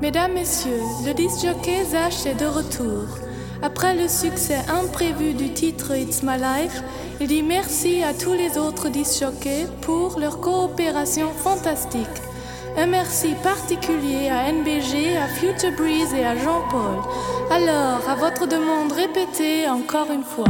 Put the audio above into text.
Mesdames, Messieurs, le Disjockey Zach est de retour. Après le succès imprévu du titre It's My Life, il dit merci à tous les autres Disjockeys pour leur coopération fantastique. Un merci particulier à NBG, à Future Breeze et à Jean-Paul. Alors, à votre demande, répétée, encore une fois.